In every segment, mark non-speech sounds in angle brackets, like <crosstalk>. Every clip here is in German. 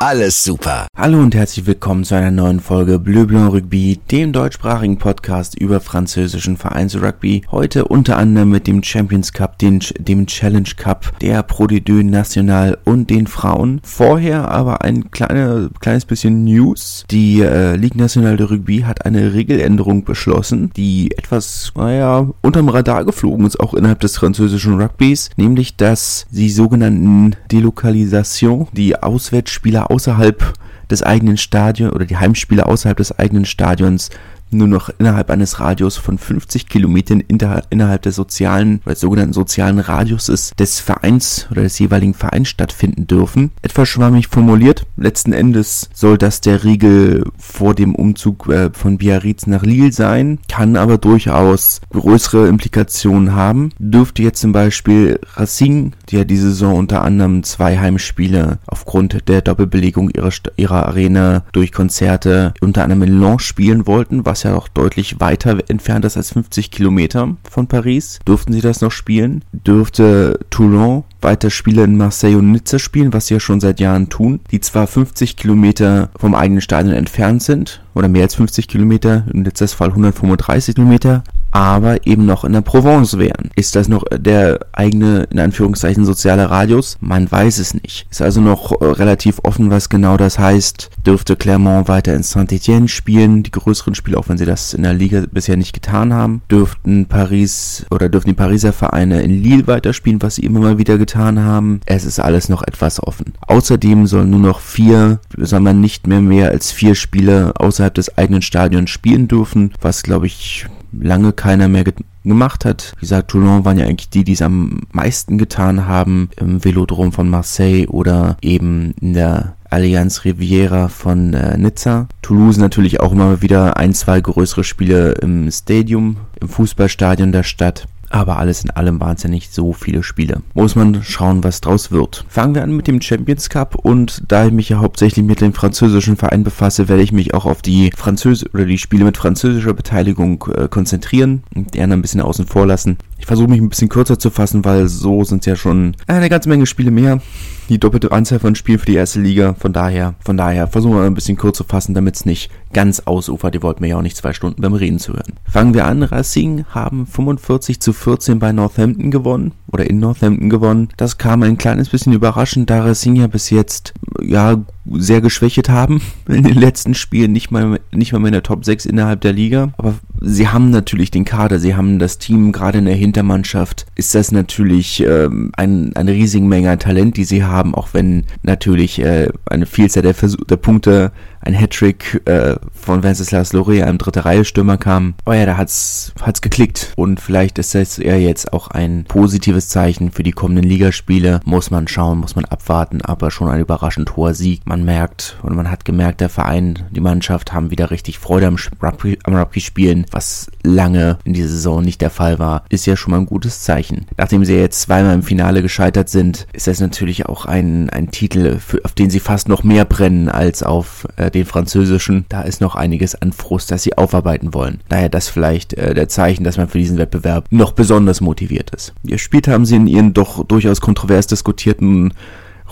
alles super. Hallo und herzlich willkommen zu einer neuen Folge Bleu Blanc Rugby, dem deutschsprachigen Podcast über französischen Vereinsrugby. Heute unter anderem mit dem Champions Cup, den, dem Challenge Cup, der Pro de Deux National und den Frauen. Vorher aber ein kleine, kleines bisschen News. Die äh, Ligue Nationale de Rugby hat eine Regeländerung beschlossen, die etwas, naja, unterm Radar geflogen ist, auch innerhalb des französischen Rugbys, nämlich dass die sogenannten Delokalisation, die aus Auswärtsspieler außerhalb des eigenen Stadions oder die Heimspieler außerhalb des eigenen Stadions nur noch innerhalb eines Radius von 50 Kilometern innerhalb des sozialen oder des sogenannten sozialen Radiuses des Vereins oder des jeweiligen Vereins stattfinden dürfen. Etwas schwammig formuliert. Letzten Endes soll das der Riegel vor dem Umzug äh, von Biarritz nach Lille sein, kann aber durchaus größere Implikationen haben. Dürfte jetzt zum Beispiel Racing, die ja diese Saison unter anderem zwei Heimspiele aufgrund der Doppelbelegung ihrer, ihrer Arena durch Konzerte unter anderem in Lens spielen wollten, was was ja noch deutlich weiter entfernt ist als 50 Kilometer von Paris. Durften sie das noch spielen? Dürfte Toulon weiter Spiele in Marseille und Nizza spielen, was sie ja schon seit Jahren tun, die zwar 50 Kilometer vom eigenen Stadion entfernt sind, oder mehr als 50 Kilometer, in Nizzas Fall 135 Kilometer, aber eben noch in der Provence wären. Ist das noch der eigene, in Anführungszeichen, soziale Radius? Man weiß es nicht. Ist also noch äh, relativ offen, was genau das heißt. Dürfte Clermont weiter in Saint-Etienne spielen, die größeren Spiele, auch wenn sie das in der Liga bisher nicht getan haben. Dürften Paris oder dürften die Pariser Vereine in Lille weiterspielen, was sie immer mal wieder getan haben. Es ist alles noch etwas offen. Außerdem sollen nur noch vier, soll man nicht mehr mehr als vier Spiele außerhalb des eigenen Stadions spielen dürfen, was glaube ich lange keiner mehr gemacht hat. Wie gesagt, Toulon waren ja eigentlich die, die es am meisten getan haben im Velodrom von Marseille oder eben in der Allianz Riviera von äh, Nizza. Toulouse natürlich auch immer wieder ein, zwei größere Spiele im Stadium, im Fußballstadion der Stadt. Aber alles in allem waren es ja nicht so viele Spiele. Muss man schauen, was draus wird. Fangen wir an mit dem Champions Cup und da ich mich ja hauptsächlich mit dem französischen Verein befasse, werde ich mich auch auf die Französ oder die Spiele mit französischer Beteiligung äh, konzentrieren und die anderen ein bisschen außen vor lassen. Ich versuche mich ein bisschen kürzer zu fassen, weil so sind es ja schon eine ganze Menge Spiele mehr die doppelte Anzahl von Spielen für die erste Liga. Von daher, von daher versuchen wir ein bisschen kurz zu fassen, damit es nicht ganz ausufert. Ihr wollt mir ja auch nicht zwei Stunden beim Reden zu hören. Fangen wir an. Racing haben 45 zu 14 bei Northampton gewonnen oder in Northampton gewonnen. Das kam ein kleines bisschen überraschend, da Racing ja bis jetzt ja sehr geschwächt haben <laughs> in den letzten Spielen, nicht mal nicht mal in der Top 6 innerhalb der Liga, aber sie haben natürlich den Kader, sie haben das Team, gerade in der Hintermannschaft ist das natürlich ähm, ein, eine riesige Menge an Talent, die sie haben, auch wenn natürlich äh, eine Vielzahl der, Versuch, der Punkte ein Hattrick äh, von Wenceslas Loré, einem dritte Reihe Stürmer kam. Oh ja, da hat's hat's geklickt und vielleicht ist das eher jetzt auch ein positives Zeichen für die kommenden Ligaspiele. Muss man schauen, muss man abwarten, aber schon ein überraschend hoher Sieg. Man merkt und man hat gemerkt, der Verein, die Mannschaft haben wieder richtig Freude am Rugby, am Rugby spielen, was lange in dieser Saison nicht der Fall war, ist ja schon mal ein gutes Zeichen. Nachdem sie jetzt zweimal im Finale gescheitert sind, ist das natürlich auch ein, ein Titel, für, auf den sie fast noch mehr brennen als auf äh, äh, den französischen, da ist noch einiges an Frust, das sie aufarbeiten wollen. Daher das vielleicht äh, der Zeichen, dass man für diesen Wettbewerb noch besonders motiviert ist. Gespielt haben sie in ihren doch durchaus kontrovers diskutierten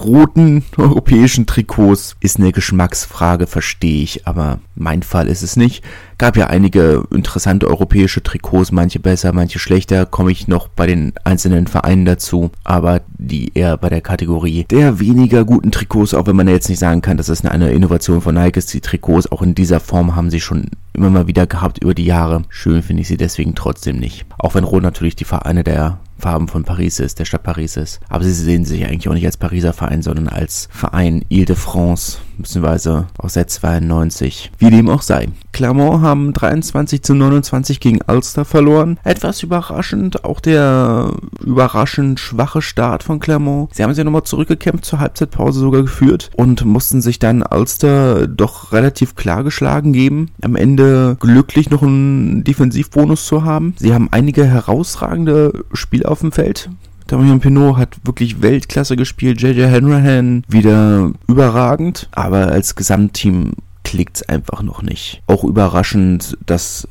roten <laughs> europäischen Trikots ist eine Geschmacksfrage, verstehe ich, aber mein Fall ist es nicht. Gab ja einige interessante europäische Trikots, manche besser, manche schlechter, komme ich noch bei den einzelnen Vereinen dazu, aber die eher bei der Kategorie der weniger guten Trikots, auch wenn man jetzt nicht sagen kann, dass es eine Innovation von Nike ist. Die Trikots auch in dieser Form haben sie schon immer mal wieder gehabt über die Jahre. Schön finde ich sie deswegen trotzdem nicht. Auch wenn Rot natürlich die Vereine der Farben von Paris ist, der Stadt Paris ist. Aber sie sehen sich eigentlich auch nicht als Pariser Verein, sondern als Verein Ile-de-France beziehungsweise aus der 92. Wie dem auch sei. Clermont haben 23 zu 29 gegen Ulster verloren. Etwas überraschend, auch der überraschend schwache Start von Clermont. Sie haben sich nochmal zurückgekämpft, zur Halbzeitpause sogar geführt und mussten sich dann Ulster doch relativ klar geschlagen geben. Am Ende glücklich noch einen Defensivbonus zu haben. Sie haben einige herausragende Spiele auf dem Feld. Damian Pinot hat wirklich Weltklasse gespielt. JJ Hanrahan wieder überragend. Aber als Gesamtteam klickt's einfach noch nicht. Auch überraschend, dass,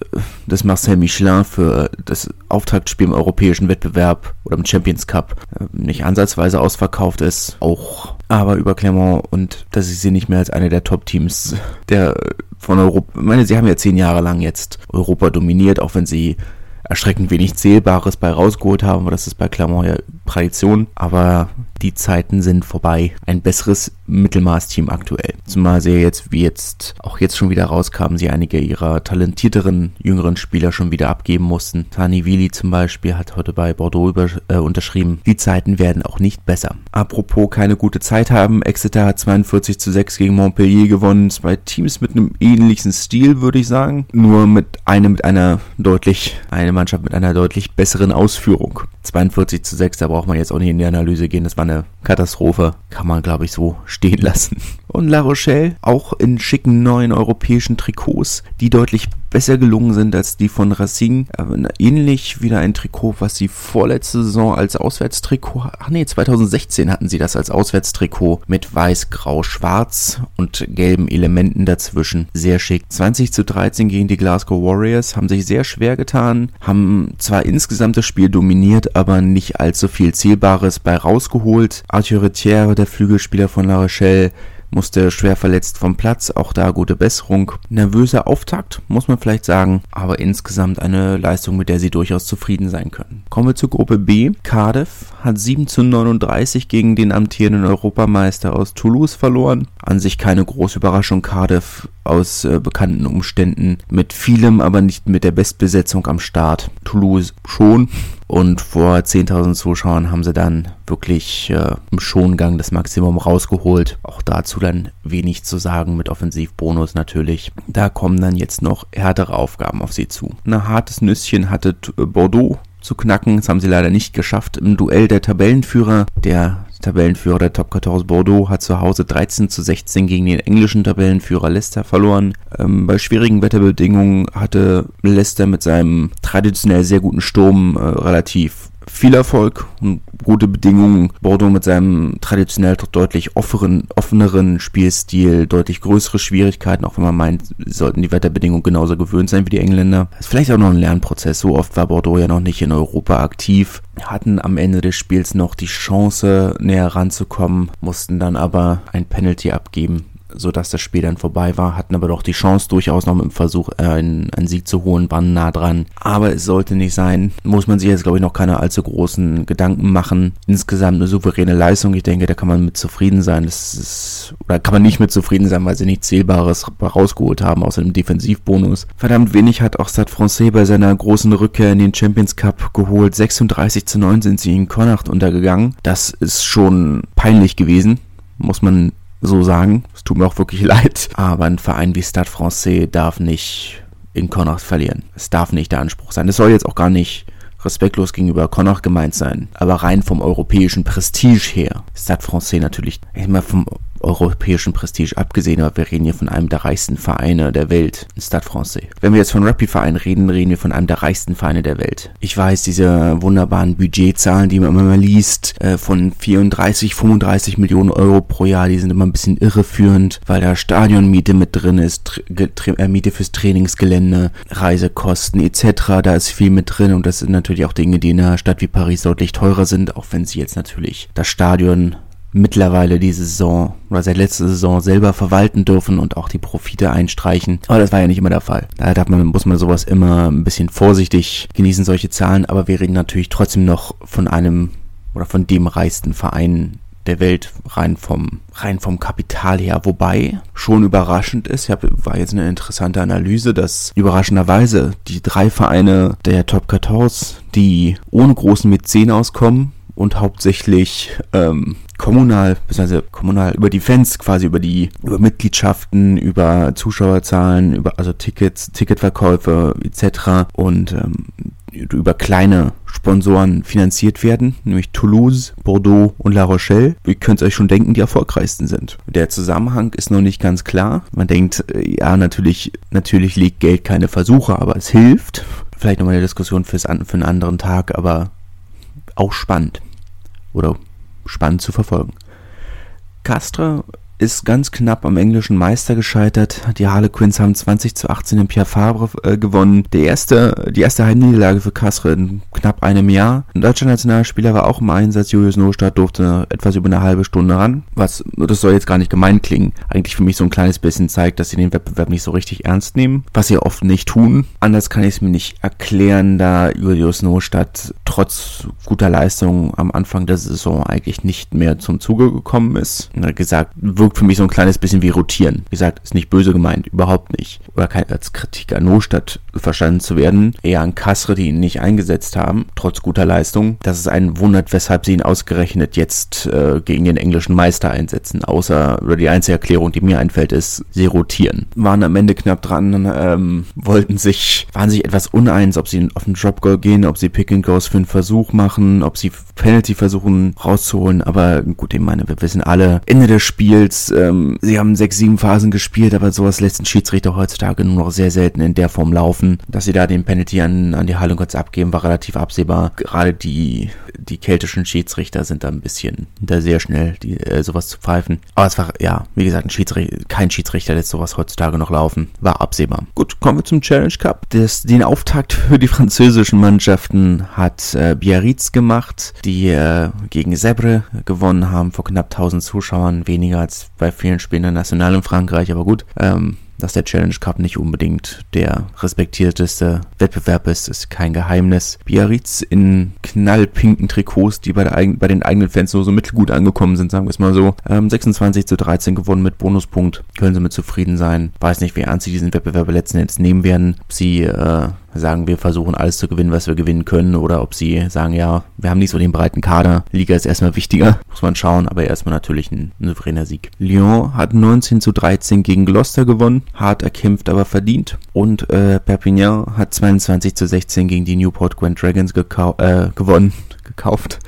dass Marcel Michelin für das Auftaktspiel im europäischen Wettbewerb oder im Champions Cup äh, nicht ansatzweise ausverkauft ist. Auch aber über Clermont und dass ich sie nicht mehr als eine der Top-Teams der von Europa, ich meine, sie haben ja zehn Jahre lang jetzt Europa dominiert, auch wenn sie erschreckend wenig Zählbares bei rausgeholt haben, aber das ist bei Clermont ja Tradition. Aber die Zeiten sind vorbei. Ein besseres Mittelmaß-Team aktuell. Zumal sie jetzt, wie jetzt, auch jetzt schon wieder rauskamen, sie einige ihrer talentierteren, jüngeren Spieler schon wieder abgeben mussten. Tani Wili zum Beispiel hat heute bei Bordeaux über, äh, unterschrieben. Die Zeiten werden auch nicht besser. Apropos keine gute Zeit haben, Exeter hat 42 zu 6 gegen Montpellier gewonnen. Zwei Teams mit einem ähnlichen Stil, würde ich sagen. Nur mit einem mit einer deutlich, eine Mannschaft mit einer deutlich besseren Ausführung. 42 zu 6, da braucht man jetzt auch nicht in die Analyse gehen. Das war eine Katastrophe. Kann man, glaube ich, so stehen lassen. Und La Rochelle, auch in schicken neuen europäischen Trikots, die deutlich besser gelungen sind als die von Racing. Aber ähnlich wieder ein Trikot, was sie vorletzte Saison als Auswärtstrikot, ach nee, 2016 hatten sie das als Auswärtstrikot mit weiß, grau, schwarz und gelben Elementen dazwischen. Sehr schick. 20 zu 13 gegen die Glasgow Warriors, haben sich sehr schwer getan, haben zwar insgesamt das Spiel dominiert, aber nicht allzu viel Zählbares bei rausgeholt. Arthur Retière, der Flügelspieler von La Rochelle, musste schwer verletzt vom Platz, auch da gute Besserung. Nervöser Auftakt, muss man vielleicht sagen, aber insgesamt eine Leistung, mit der sie durchaus zufrieden sein können. Kommen wir zur Gruppe B. Cardiff hat 7 zu 39 gegen den amtierenden Europameister aus Toulouse verloren. An sich keine große Überraschung. Cardiff aus äh, bekannten Umständen mit vielem, aber nicht mit der Bestbesetzung am Start. Toulouse schon. Und vor 10.000 Zuschauern haben sie dann wirklich äh, im Schongang das Maximum rausgeholt. Auch dazu dann wenig zu sagen mit Offensivbonus natürlich. Da kommen dann jetzt noch härtere Aufgaben auf sie zu. Ein hartes Nüsschen hatte Bordeaux zu knacken. Das haben sie leider nicht geschafft im Duell der Tabellenführer. Der Tabellenführer der Top 14 Bordeaux hat zu Hause 13 zu 16 gegen den englischen Tabellenführer Leicester verloren. Ähm, bei schwierigen Wetterbedingungen hatte Leicester mit seinem traditionell sehr guten Sturm äh, relativ viel Erfolg und gute Bedingungen. Bordeaux mit seinem traditionell doch deutlich offeren, offeneren Spielstil, deutlich größere Schwierigkeiten, auch wenn man meint, sollten die Wetterbedingungen genauso gewöhnt sein wie die Engländer. Das ist vielleicht auch noch ein Lernprozess. So oft war Bordeaux ja noch nicht in Europa aktiv. Hatten am Ende des Spiels noch die Chance, näher ranzukommen, mussten dann aber ein Penalty abgeben sodass das Spiel dann vorbei war, hatten aber doch die Chance durchaus noch mit dem Versuch, äh, einen, einen Sieg zu holen, waren nah dran. Aber es sollte nicht sein. Muss man sich jetzt, glaube ich, noch keine allzu großen Gedanken machen. Insgesamt eine souveräne Leistung. Ich denke, da kann man mit zufrieden sein. Das ist, oder kann man nicht mit zufrieden sein, weil sie nichts Zählbares rausgeholt haben, außer dem Defensivbonus. Verdammt wenig hat auch Stade Francais bei seiner großen Rückkehr in den Champions Cup geholt. 36 zu 9 sind sie in Connacht untergegangen. Das ist schon peinlich gewesen. Muss man so sagen. Es tut mir auch wirklich <laughs> leid. Aber ein Verein wie Stade Francais darf nicht in Connacht verlieren. Es darf nicht der Anspruch sein. Es soll jetzt auch gar nicht respektlos gegenüber Connacht gemeint sein. Aber rein vom europäischen Prestige her. Stade Francais natürlich, ich meine, vom europäischen Prestige abgesehen, aber wir reden hier von einem der reichsten Vereine der Welt, Stade Francais. Wenn wir jetzt von Rugby-Vereinen reden, reden wir von einem der reichsten Vereine der Welt. Ich weiß, diese wunderbaren Budgetzahlen, die man immer mal liest, äh, von 34, 35 Millionen Euro pro Jahr, die sind immer ein bisschen irreführend, weil da Stadionmiete mit drin ist, äh, Miete fürs Trainingsgelände, Reisekosten etc., da ist viel mit drin und das sind natürlich auch Dinge, die in einer Stadt wie Paris deutlich teurer sind, auch wenn sie jetzt natürlich das Stadion mittlerweile diese Saison oder seit letzter Saison selber verwalten dürfen und auch die Profite einstreichen. Aber das war ja nicht immer der Fall. Da darf man, muss man sowas immer ein bisschen vorsichtig genießen, solche Zahlen. Aber wir reden natürlich trotzdem noch von einem oder von dem reichsten Verein der Welt rein vom rein vom Kapital her, wobei schon überraschend ist, ja, war jetzt eine interessante Analyse, dass überraschenderweise die drei Vereine der Top 14, die ohne großen Mäzen auskommen, und hauptsächlich ähm, kommunal, beziehungsweise kommunal über die Fans, quasi über die, über Mitgliedschaften, über Zuschauerzahlen, über also Tickets, Ticketverkäufe etc. und ähm, über kleine Sponsoren finanziert werden, nämlich Toulouse, Bordeaux und La Rochelle. Ihr könnt euch schon denken, die erfolgreichsten sind. Der Zusammenhang ist noch nicht ganz klar. Man denkt, äh, ja, natürlich, natürlich legt Geld keine Versuche, aber es hilft. Vielleicht nochmal eine Diskussion fürs, für einen anderen Tag, aber auch spannend. Oder spannend zu verfolgen. Castra ist ganz knapp am englischen Meister gescheitert. Die Harlequins haben 20 zu 18 in Pierre Fabre äh, gewonnen. Der erste, die erste Heimniederlage für Kassel in knapp einem Jahr. Ein deutscher Nationalspieler war auch im Einsatz. Julius Nostadt durfte etwas über eine halbe Stunde ran. Was, das soll jetzt gar nicht gemein klingen. Eigentlich für mich so ein kleines bisschen zeigt, dass sie den Wettbewerb nicht so richtig ernst nehmen. Was sie oft nicht tun. Anders kann ich es mir nicht erklären, da Julius Nostadt trotz guter Leistung am Anfang der Saison eigentlich nicht mehr zum Zuge gekommen ist. Gesagt, wirkt für mich so ein kleines bisschen wie rotieren. Wie gesagt, ist nicht böse gemeint, überhaupt nicht. Oder kein, als Kritik an Nostadt verstanden zu werden. Eher an Kassre, die ihn nicht eingesetzt haben, trotz guter Leistung. Dass es einen wundert, weshalb sie ihn ausgerechnet jetzt äh, gegen den englischen Meister einsetzen. Außer, oder die einzige Erklärung, die mir einfällt, ist, sie rotieren. Waren am Ende knapp dran, ähm, wollten sich, waren sich etwas uneins, ob sie auf den Drop Goal gehen, ob sie Pick and Goes für einen Versuch machen, ob sie Penalty versuchen rauszuholen. Aber gut, ich meine, wir wissen alle, Ende des Spiels Spiels. Ähm, sie haben sechs, sieben Phasen gespielt, aber sowas lässt ein Schiedsrichter heutzutage nur noch sehr selten in der Form laufen. Dass sie da den Penalty an, an die kurz abgeben, war relativ absehbar. Gerade die, die keltischen Schiedsrichter sind da ein bisschen da sehr schnell, die, äh, sowas zu pfeifen. Aber es war, ja, wie gesagt, ein Schiedsrichter, kein Schiedsrichter lässt sowas heutzutage noch laufen. War absehbar. Gut, kommen wir zum Challenge Cup. Das, den Auftakt für die französischen Mannschaften hat äh, Biarritz gemacht, die äh, gegen Sebre gewonnen haben vor knapp 1000 Zuschauern, weniger als bei vielen Spielen der National in Frankreich, aber gut. Ähm, dass der Challenge Cup nicht unbedingt der respektierteste Wettbewerb ist, ist kein Geheimnis. Biarritz in knallpinken Trikots, die bei, der, bei den eigenen Fans nur so mittelgut angekommen sind, sagen wir es mal so. Ähm, 26 zu 13 gewonnen mit Bonuspunkt. Können sie mit zufrieden sein. Weiß nicht, wie ernst sie diesen Wettbewerb letzten Endes nehmen werden. Ob sie äh, sagen, wir versuchen alles zu gewinnen, was wir gewinnen können, oder ob sie sagen, ja, wir haben nicht so den breiten Kader. Liga ist erstmal wichtiger, <laughs> muss man schauen, aber erstmal natürlich ein, ein souveräner Sieg. Lyon hat 19 zu 13 gegen Gloucester gewonnen, hart erkämpft, aber verdient. Und äh, Perpignan hat 22 zu 16 gegen die Newport Grand Dragons äh, gewonnen gekauft.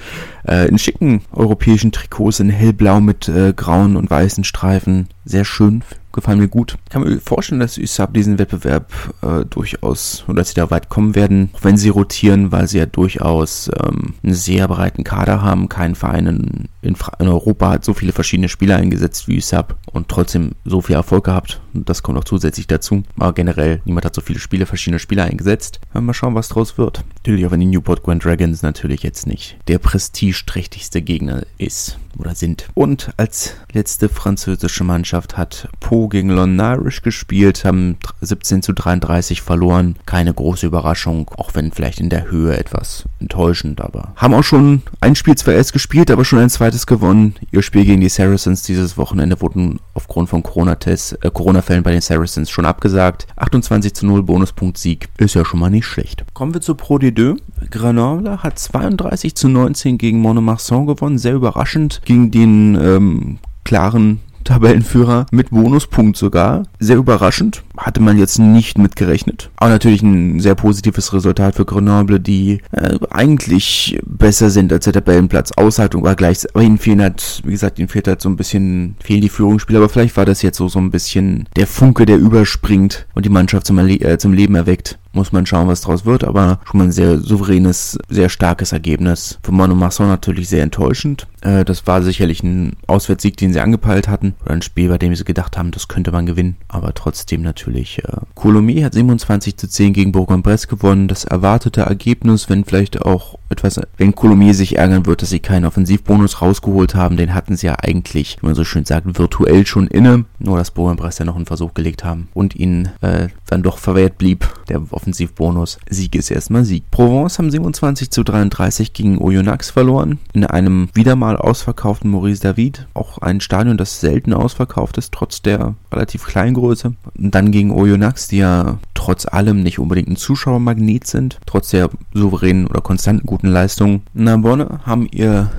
Äh, in schicken europäischen Trikots in hellblau mit äh, grauen und weißen Streifen. Sehr schön gefallen mir gut. Ich kann mir vorstellen, dass USAP diesen Wettbewerb äh, durchaus, oder dass sie da weit kommen werden, auch wenn sie rotieren, weil sie ja durchaus ähm, einen sehr breiten Kader haben. Kein Verein in, in, in, Europa hat so viele verschiedene Spieler eingesetzt wie USAP und trotzdem so viel Erfolg gehabt. Das kommt auch zusätzlich dazu. Aber generell, niemand hat so viele Spiele, verschiedene Spieler eingesetzt. Mal schauen, was draus wird. Natürlich auch wenn die Newport Grand Dragons natürlich jetzt nicht der prestigeträchtigste Gegner ist oder sind. Und als letzte französische Mannschaft hat Po gegen London Irish gespielt, haben 17 zu 33 verloren. Keine große Überraschung, auch wenn vielleicht in der Höhe etwas enttäuschend, aber haben auch schon ein Spiel zwar erst gespielt, aber schon ein zweites gewonnen. Ihr Spiel gegen die Saracens dieses Wochenende wurden aufgrund von Corona-Tests, äh, Corona-Fällen bei den Saracens schon abgesagt. 28 zu 0 Bonuspunkt Sieg ist ja schon mal nicht schlecht. Kommen wir zu Pro D2. Grenoble hat 32 zu 19 gegen Monomarsan gewonnen, sehr überraschend gegen den ähm, klaren Tabellenführer mit Bonuspunkt sogar. Sehr überraschend. Hatte man jetzt nicht mitgerechnet. Aber natürlich ein sehr positives Resultat für Grenoble, die äh, eigentlich besser sind als der Tabellenplatz. Aushaltung war gleich. Aber ihnen fehlen halt, wie gesagt, ihnen fehlt halt so ein bisschen, fehlen die Führungsspieler. Aber vielleicht war das jetzt so, so ein bisschen der Funke, der überspringt und die Mannschaft zum, äh, zum Leben erweckt muss man schauen, was draus wird, aber schon mal ein sehr souveränes, sehr starkes Ergebnis. Für Monomasson natürlich sehr enttäuschend. Äh, das war sicherlich ein Auswärtssieg, den sie angepeilt hatten, oder ein Spiel, bei dem sie gedacht haben, das könnte man gewinnen, aber trotzdem natürlich. Äh, Coulommiers hat 27 zu 10 gegen Bourg-en-Bresse gewonnen, das erwartete Ergebnis, wenn vielleicht auch etwas, wenn Coulommiers sich ärgern wird, dass sie keinen Offensivbonus rausgeholt haben, den hatten sie ja eigentlich, wie man so schön sagt, virtuell schon inne, nur dass Bourg-en-Bresse ja noch einen Versuch gelegt haben und ihnen äh, dann doch verwehrt blieb der Offensivbonus. Sieg ist erstmal Sieg. Provence haben 27 zu 33 gegen Oyonnax verloren. In einem wieder mal ausverkauften Maurice David. Auch ein Stadion, das selten ausverkauft ist, trotz der relativ kleinen Größe. Und dann gegen Oyonnax, die ja trotz allem nicht unbedingt ein Zuschauermagnet sind, trotz der souveränen oder konstanten guten Leistung. Narbonne haben ihr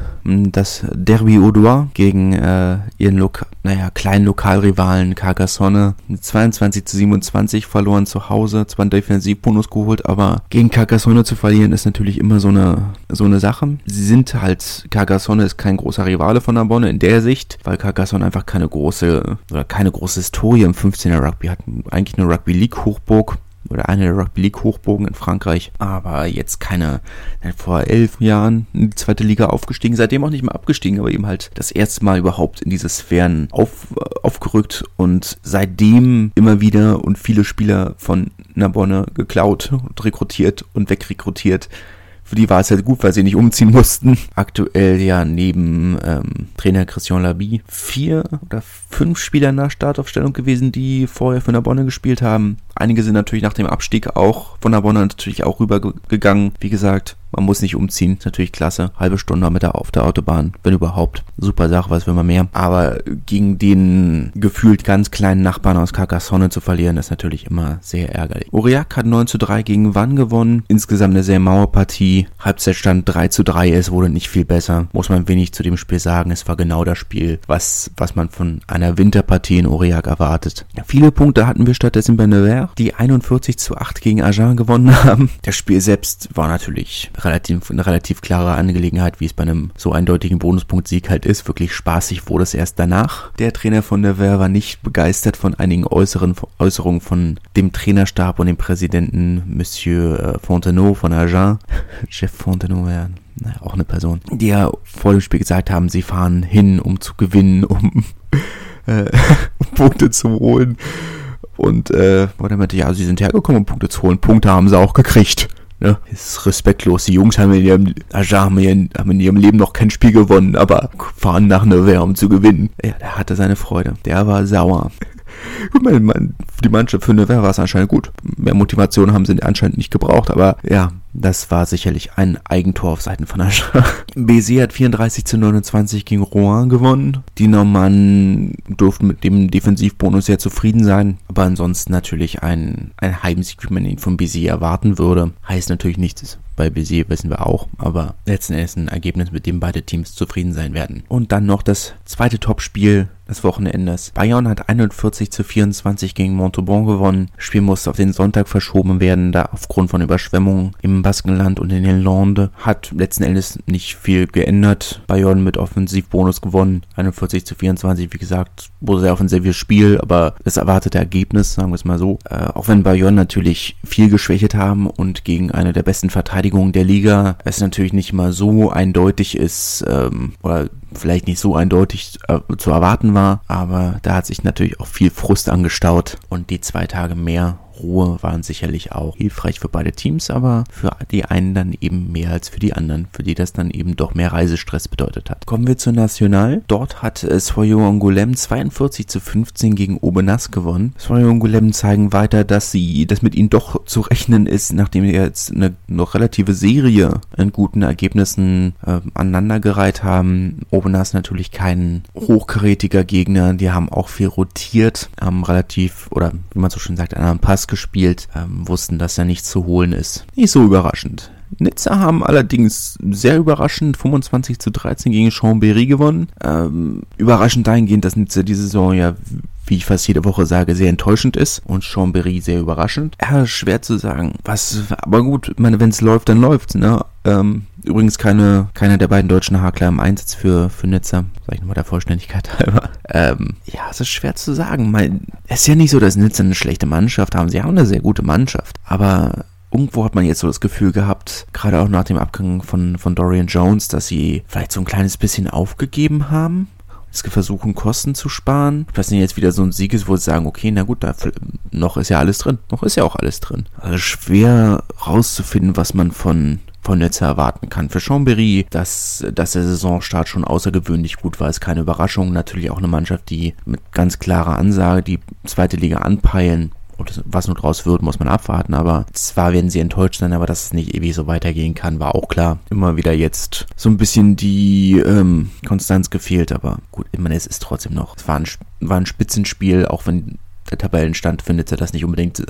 das Derby Audois gegen äh, ihren Loka naja, kleinen Lokalrivalen Carcassonne mit 22 zu 27 verloren zu Hause, zwar einen Defensivbonus geholt, aber gegen Carcassonne zu verlieren ist natürlich immer so eine, so eine Sache. Sie sind halt, Carcassonne ist kein großer Rivale von Narbonne in der Sicht, weil Carcassonne einfach keine große, oder keine große Historie im 15er Rugby hat, eigentlich eine Rugby League Hochburg oder eine der Rugby League Hochbogen in Frankreich, aber jetzt keine, vor elf Jahren in die zweite Liga aufgestiegen, seitdem auch nicht mehr abgestiegen, aber eben halt das erste Mal überhaupt in diese Sphären auf, aufgerückt und seitdem immer wieder und viele Spieler von Narbonne geklaut und rekrutiert und wegrekrutiert für die war es halt gut, weil sie nicht umziehen mussten. Aktuell ja neben ähm, Trainer Christian Labi vier oder fünf Spieler der Startaufstellung gewesen, die vorher für Narbonne gespielt haben. Einige sind natürlich nach dem Abstieg auch von Narbonne natürlich auch rübergegangen. Wie gesagt, man muss nicht umziehen. Ist natürlich klasse. Halbe Stunde mit der auf der Autobahn, wenn überhaupt. Super Sache, was will man mehr. Aber gegen den gefühlt ganz kleinen Nachbarn aus Carcassonne zu verlieren, ist natürlich immer sehr ärgerlich. Aurillac hat 9 zu 3 gegen Wann gewonnen. Insgesamt eine sehr Mauerpartie. Halbzeitstand 3 zu 3. Es wurde nicht viel besser. Muss man wenig zu dem Spiel sagen. Es war genau das Spiel, was, was man von einer Winterpartie in Aurillac erwartet. Ja, viele Punkte hatten wir stattdessen bei Nevers, die 41 zu 8 gegen Agen gewonnen haben. Das Spiel selbst war natürlich relativ, eine relativ klare Angelegenheit, wie es bei einem so eindeutigen Bonuspunkt-Sieg halt ist. Wirklich spaßig wurde es erst danach. Der Trainer von der Wehr war nicht begeistert von einigen äußeren Äußerungen von dem Trainerstab und dem Präsidenten Monsieur äh, Fontenot von Agen. <laughs> Chef Fontenot, ja, naja, auch eine Person, die ja vor dem Spiel gesagt haben, sie fahren hin, um zu gewinnen, um <laughs> äh, <laughs> Punkte zu holen. Und äh, wurde meinte, ja, sie sind hergekommen, um Punkte zu holen. Punkte haben sie auch gekriegt. Ne? Ist respektlos. Die Jungs haben in ihrem, haben in ihrem Leben noch kein Spiel gewonnen, aber fahren nach Nevers, um zu gewinnen. Ja, der hatte seine Freude. Der war sauer. <laughs> die Mannschaft für Nevers war es anscheinend gut. Mehr Motivation haben sie anscheinend nicht gebraucht, aber ja, das war sicherlich ein Eigentor auf Seiten von Aschach. <laughs> BC hat 34 zu 29 gegen Rouen gewonnen. Die Normannen durften mit dem Defensivbonus sehr zufrieden sein, aber ansonsten natürlich ein, ein Heimsieg, wie man ihn von BC erwarten würde. Heißt natürlich nichts, bei Bézier wissen wir auch, aber letzten Endes ein Ergebnis, mit dem beide Teams zufrieden sein werden. Und dann noch das zweite Topspiel des Wochenendes. Bayern hat 41 zu 24 gegen Montauban gewonnen. Das Spiel musste auf den Sonntag verschoben werden, da aufgrund von Überschwemmungen im Baskenland und in den Landes hat letzten Endes nicht viel geändert. Bayern mit Offensivbonus gewonnen. 41 zu 24, wie gesagt, wurde sehr offensives Spiel, aber das erwartete Ergebnis, sagen wir es mal so. Äh, auch wenn Bayern natürlich viel geschwächt haben und gegen eine der besten Verteidigungen der Liga es natürlich nicht mal so eindeutig ist, ähm, oder vielleicht nicht so eindeutig äh, zu erwarten war, aber da hat sich natürlich auch viel Frust angestaut und die zwei Tage mehr Ruhe waren sicherlich auch hilfreich für beide Teams, aber für die einen dann eben mehr als für die anderen, für die das dann eben doch mehr Reisestress bedeutet hat. Kommen wir zur National. Dort hat Soyo Angoulême 42 zu 15 gegen Obenas gewonnen. Soyo Angoulême zeigen weiter, dass sie, dass mit ihnen doch zu rechnen ist, nachdem sie jetzt eine noch relative Serie an guten Ergebnissen äh, aneinandergereiht haben. Obenas natürlich kein hochkarätiger Gegner, die haben auch viel rotiert, haben relativ, oder wie man so schön sagt, einen Pass gespielt, ähm, wussten, dass er nicht zu holen ist. Nicht so überraschend. Nizza haben allerdings sehr überraschend 25 zu 13 gegen Chambéry gewonnen. Ähm, überraschend dahingehend, dass Nizza diese Saison ja wie ich fast jede Woche sage, sehr enttäuschend ist und Chambéry sehr überraschend. Ja, schwer zu sagen. Was, aber gut, ich meine, wenn es läuft, dann läuft's, ne? Ähm, übrigens keine, keiner der beiden deutschen Hakler im Einsatz für, für Nizza. Sag ich nochmal der Vollständigkeit <laughs> halber. Ähm, ja, es ist schwer zu sagen. Mein, es ist ja nicht so, dass Nizza eine schlechte Mannschaft haben. Sie haben eine sehr gute Mannschaft. Aber irgendwo hat man jetzt so das Gefühl gehabt, gerade auch nach dem Abgang von, von Dorian Jones, dass sie vielleicht so ein kleines bisschen aufgegeben haben versuchen, Kosten zu sparen. Was denn jetzt wieder so ein Sieg ist, wo sie sagen, okay, na gut, da, noch ist ja alles drin. Noch ist ja auch alles drin. Also schwer rauszufinden, was man von von Netze erwarten kann. Für Chambéry, dass, dass der Saisonstart schon außergewöhnlich gut war, ist keine Überraschung. Natürlich auch eine Mannschaft, die mit ganz klarer Ansage die zweite Liga anpeilen Und was nun draus wird, muss man abwarten. Aber zwar werden sie enttäuscht sein, aber dass es nicht ewig so weitergehen kann, war auch klar. Immer wieder jetzt so ein bisschen die ähm, Konstanz gefehlt, aber gut, ich meine, es ist trotzdem noch. Es war ein, war ein Spitzenspiel, auch wenn der Tabellenstand findet, er das nicht unbedingt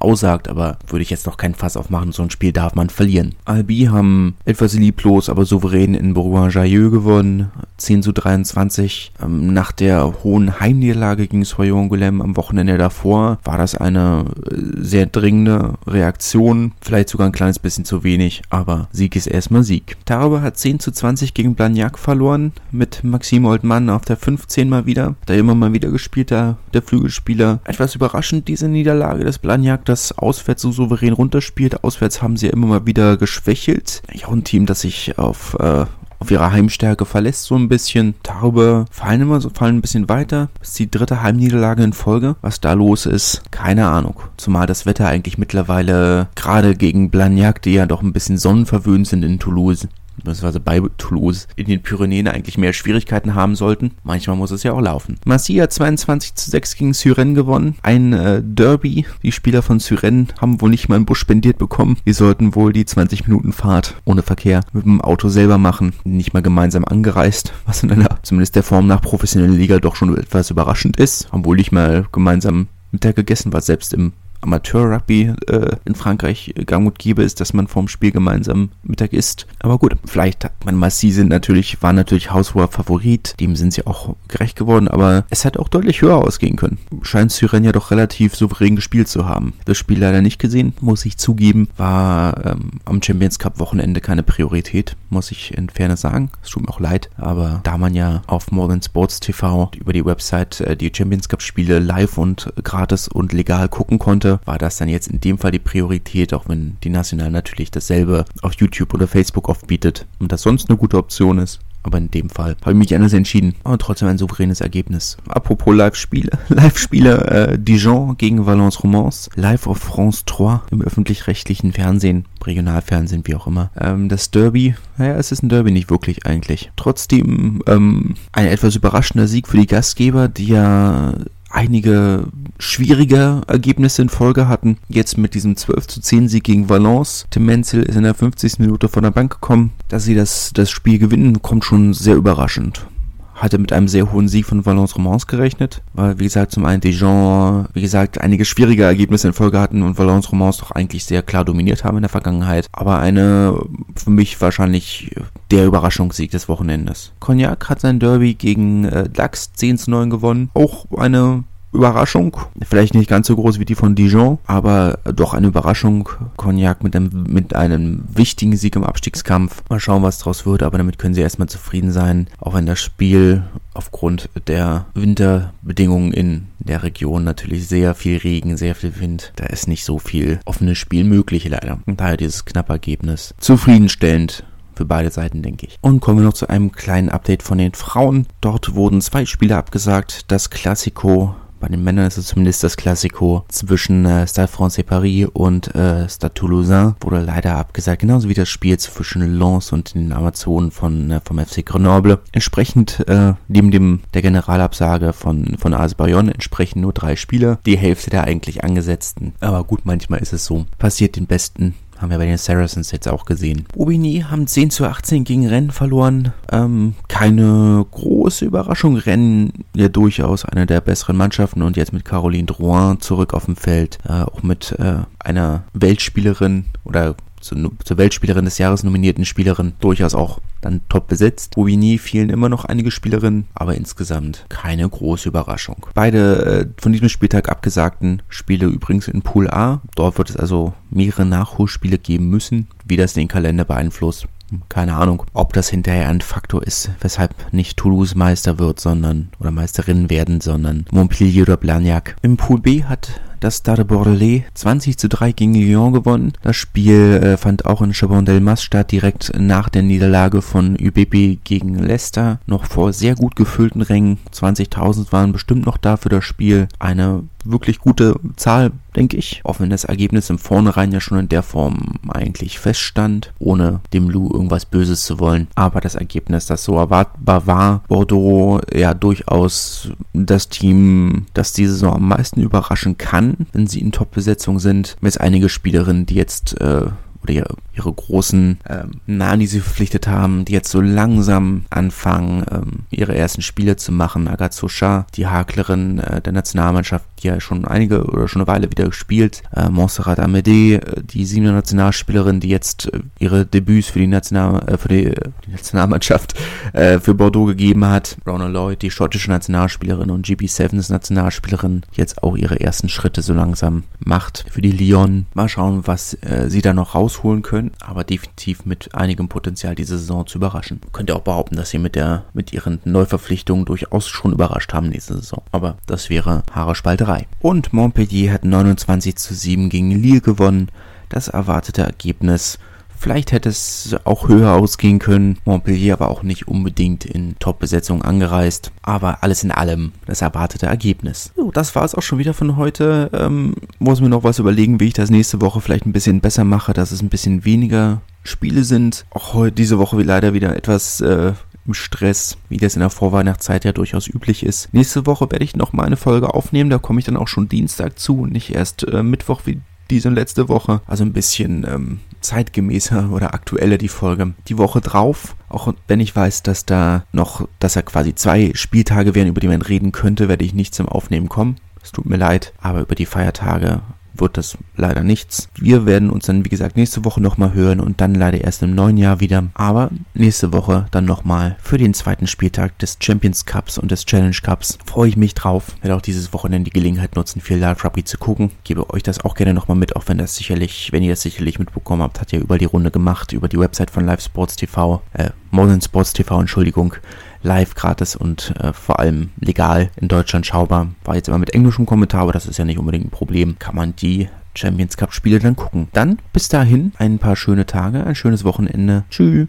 aussagt, aber würde ich jetzt noch kein Fass aufmachen. So ein Spiel darf man verlieren. Albi haben etwas lieblos, aber souverän in Bourgoin-Jailleux gewonnen. 10 zu 23. Ähm, nach der hohen Heimniederlage gegen Soyon Goulem am Wochenende davor war das eine äh, sehr dringende Reaktion. Vielleicht sogar ein kleines bisschen zu wenig, aber Sieg ist erstmal Sieg. Tarabe hat 10 zu 20 gegen Blagnac verloren mit Maxim Oldmann auf der 15 mal wieder. Da immer mal wieder gespielt, der, der Flügelspieler. Etwas überraschend diese Niederlage des Blagnac das auswärts so souverän runterspielt. Auswärts haben sie immer mal wieder geschwächelt. Ja, ein Team, das sich auf, äh, auf ihre Heimstärke verlässt, so ein bisschen. Darüber fallen immer so, fallen ein bisschen weiter. Ist die dritte Heimniederlage in Folge. Was da los ist, keine Ahnung. Zumal das Wetter eigentlich mittlerweile gerade gegen Blagnac, die ja doch ein bisschen sonnenverwöhnt sind in Toulouse, beziehungsweise bei Toulouse in den Pyrenäen eigentlich mehr Schwierigkeiten haben sollten. Manchmal muss es ja auch laufen. Hat 22 zu 6 gegen Syren gewonnen. Ein äh, Derby. Die Spieler von Syren haben wohl nicht mal einen Bus spendiert bekommen. Die sollten wohl die 20 Minuten Fahrt ohne Verkehr mit dem Auto selber machen. Nicht mal gemeinsam angereist, was in einer zumindest der Form nach professionellen Liga doch schon etwas überraschend ist. Haben wohl nicht mal gemeinsam Mittag gegessen, was selbst im Amateur-Rugby äh, in Frankreich gang und gäbe ist, dass man vorm Spiel gemeinsam Mittag isst. Aber gut, vielleicht, man Massi sind natürlich, war natürlich haushoher Favorit, dem sind sie auch gerecht geworden, aber es hätte auch deutlich höher ausgehen können. Scheint Syren ja doch relativ souverän gespielt zu haben. Das Spiel leider nicht gesehen, muss ich zugeben, war ähm, am Champions Cup Wochenende keine Priorität, muss ich in Fairness sagen. Es tut mir auch leid, aber da man ja auf Modern Sports TV über die Website äh, die Champions Cup Spiele live und gratis und legal gucken konnte, war das dann jetzt in dem Fall die Priorität, auch wenn die National natürlich dasselbe auf YouTube oder Facebook oft bietet und das sonst eine gute Option ist. Aber in dem Fall habe ich mich anders entschieden. Aber trotzdem ein souveränes Ergebnis. Apropos Live-Spiele. <laughs> Live-Spiele äh, Dijon gegen Valence Romance. Live auf France 3 im öffentlich-rechtlichen Fernsehen. Regionalfernsehen, wie auch immer. Ähm, das Derby, naja, es ist ein Derby nicht wirklich eigentlich. Trotzdem ähm, ein etwas überraschender Sieg für die Gastgeber, die ja einige schwierige Ergebnisse in Folge hatten. Jetzt mit diesem 12 zu 10 Sieg gegen Valence. Tim Menzel ist in der 50. Minute von der Bank gekommen. Dass sie das, das Spiel gewinnen, kommt schon sehr überraschend hatte mit einem sehr hohen Sieg von Valence Romans gerechnet, weil, wie gesagt, zum einen Dijon, wie gesagt, einige schwierige Ergebnisse in Folge hatten und Valence Romans doch eigentlich sehr klar dominiert haben in der Vergangenheit. Aber eine, für mich wahrscheinlich der Überraschungssieg des Wochenendes. Cognac hat sein Derby gegen äh, Dax 10 zu 9 gewonnen. Auch eine Überraschung. Vielleicht nicht ganz so groß wie die von Dijon, aber doch eine Überraschung. Cognac mit einem, mit einem wichtigen Sieg im Abstiegskampf. Mal schauen, was draus wird, aber damit können sie erstmal zufrieden sein. Auch wenn das Spiel aufgrund der Winterbedingungen in der Region natürlich sehr viel Regen, sehr viel Wind. Da ist nicht so viel offenes Spiel möglich leider. Und daher dieses knappe Ergebnis zufriedenstellend für beide Seiten, denke ich. Und kommen wir noch zu einem kleinen Update von den Frauen. Dort wurden zwei Spiele abgesagt. Das Classico bei den Männern ist es zumindest das Klassiko zwischen äh, Stade Francais Paris und äh, Stade Toulousain. Wurde leider abgesagt, genauso wie das Spiel zwischen Lens und den Amazonen von, äh, vom FC Grenoble. Entsprechend, äh, neben dem, der Generalabsage von, von AS Bayonne, entsprechen nur drei Spiele. Die Hälfte der eigentlich angesetzten. Aber gut, manchmal ist es so. Passiert den Besten. Haben wir bei den Saracens jetzt auch gesehen. Aubigny haben 10 zu 18 gegen Rennen verloren. Ähm, keine große Überraschung. Rennen ja durchaus eine der besseren Mannschaften und jetzt mit Caroline Drouin zurück auf dem Feld. Äh, auch mit äh, einer Weltspielerin oder zur, zur Weltspielerin des Jahres nominierten Spielerin durchaus auch dann top besetzt. Bobigny fielen immer noch einige Spielerinnen, aber insgesamt keine große Überraschung. Beide äh, von diesem Spieltag abgesagten Spiele übrigens in Pool A. Dort wird es also mehrere Nachholspiele geben müssen. Wie das den Kalender beeinflusst, keine Ahnung, ob das hinterher ein Faktor ist, weshalb nicht Toulouse Meister wird, sondern oder Meisterin werden, sondern Montpellier oder Blagnac. Im Pool B hat das Stade Bordelais 20 zu 3 gegen Lyon gewonnen. Das Spiel äh, fand auch in Chabon-Delmas statt, direkt nach der Niederlage von UBB gegen Leicester. Noch vor sehr gut gefüllten Rängen. 20.000 waren bestimmt noch da für das Spiel. Eine wirklich gute Zahl, denke ich. Auch wenn das Ergebnis im Vornherein ja schon in der Form eigentlich feststand, ohne dem Lou irgendwas Böses zu wollen. Aber das Ergebnis, das so erwartbar war, Bordeaux ja durchaus das Team, das diese Saison am meisten überraschen kann, wenn sie in Top-Besetzung sind. Mit einige Spielerinnen, die jetzt äh, oder ihre, großen ähm, Namen, die sie verpflichtet haben, die jetzt so langsam anfangen, ähm, ihre ersten Spiele zu machen. Agathe die Haklerin äh, der Nationalmannschaft, die ja schon einige oder schon eine Weile wieder gespielt. Äh, Montserrat Amédée, äh, die siebte Nationalspielerin, die jetzt äh, ihre Debüts für die, National, äh, für die, äh, die Nationalmannschaft äh, für Bordeaux gegeben hat. Rona Lloyd, die schottische Nationalspielerin und GB Sevens Nationalspielerin, jetzt auch ihre ersten Schritte so langsam macht. Für die Lyon. Mal schauen, was äh, sie da noch rausholen können, aber definitiv mit einigem Potenzial diese Saison zu überraschen. Könnt ihr auch behaupten, dass sie mit der mit ihren Neuverpflichtungen durchaus schon überrascht haben diese Saison. Aber das wäre Haarerspalterei 3. Und Montpellier hat 29 zu 7 gegen Lille gewonnen. Das erwartete Ergebnis. Vielleicht hätte es auch höher ausgehen können. Montpellier aber auch nicht unbedingt in Top-Besetzung angereist. Aber alles in allem das erwartete Ergebnis. So, das war es auch schon wieder von heute. Ähm, muss mir noch was überlegen, wie ich das nächste Woche vielleicht ein bisschen besser mache, dass es ein bisschen weniger Spiele sind. Auch heute diese Woche leider wieder etwas äh, im Stress, wie das in der Vorweihnachtszeit ja durchaus üblich ist. Nächste Woche werde ich noch mal eine Folge aufnehmen, da komme ich dann auch schon Dienstag zu und nicht erst äh, Mittwoch wie diese letzte Woche. Also ein bisschen ähm, zeitgemäßer oder aktueller die Folge. Die Woche drauf, auch wenn ich weiß, dass da noch, dass er quasi zwei Spieltage wären, über die man reden könnte, werde ich nicht zum Aufnehmen kommen. Es tut mir leid, aber über die Feiertage wird das leider nichts. Wir werden uns dann, wie gesagt, nächste Woche nochmal hören und dann leider erst im neuen Jahr wieder. Aber nächste Woche dann nochmal für den zweiten Spieltag des Champions Cups und des Challenge Cups. Freue ich mich drauf. Werde auch dieses Wochenende die Gelegenheit nutzen, viel Live Rugby zu gucken. Gebe euch das auch gerne nochmal mit, auch wenn das sicherlich, wenn ihr das sicherlich mitbekommen habt, hat ja überall die Runde gemacht über die Website von Live Sports TV, äh, Modern Sports TV, Entschuldigung live gratis und äh, vor allem legal in Deutschland schaubar. War jetzt immer mit englischem Kommentar, aber das ist ja nicht unbedingt ein Problem. Kann man die Champions Cup Spiele dann gucken. Dann bis dahin ein paar schöne Tage, ein schönes Wochenende. Tschüss.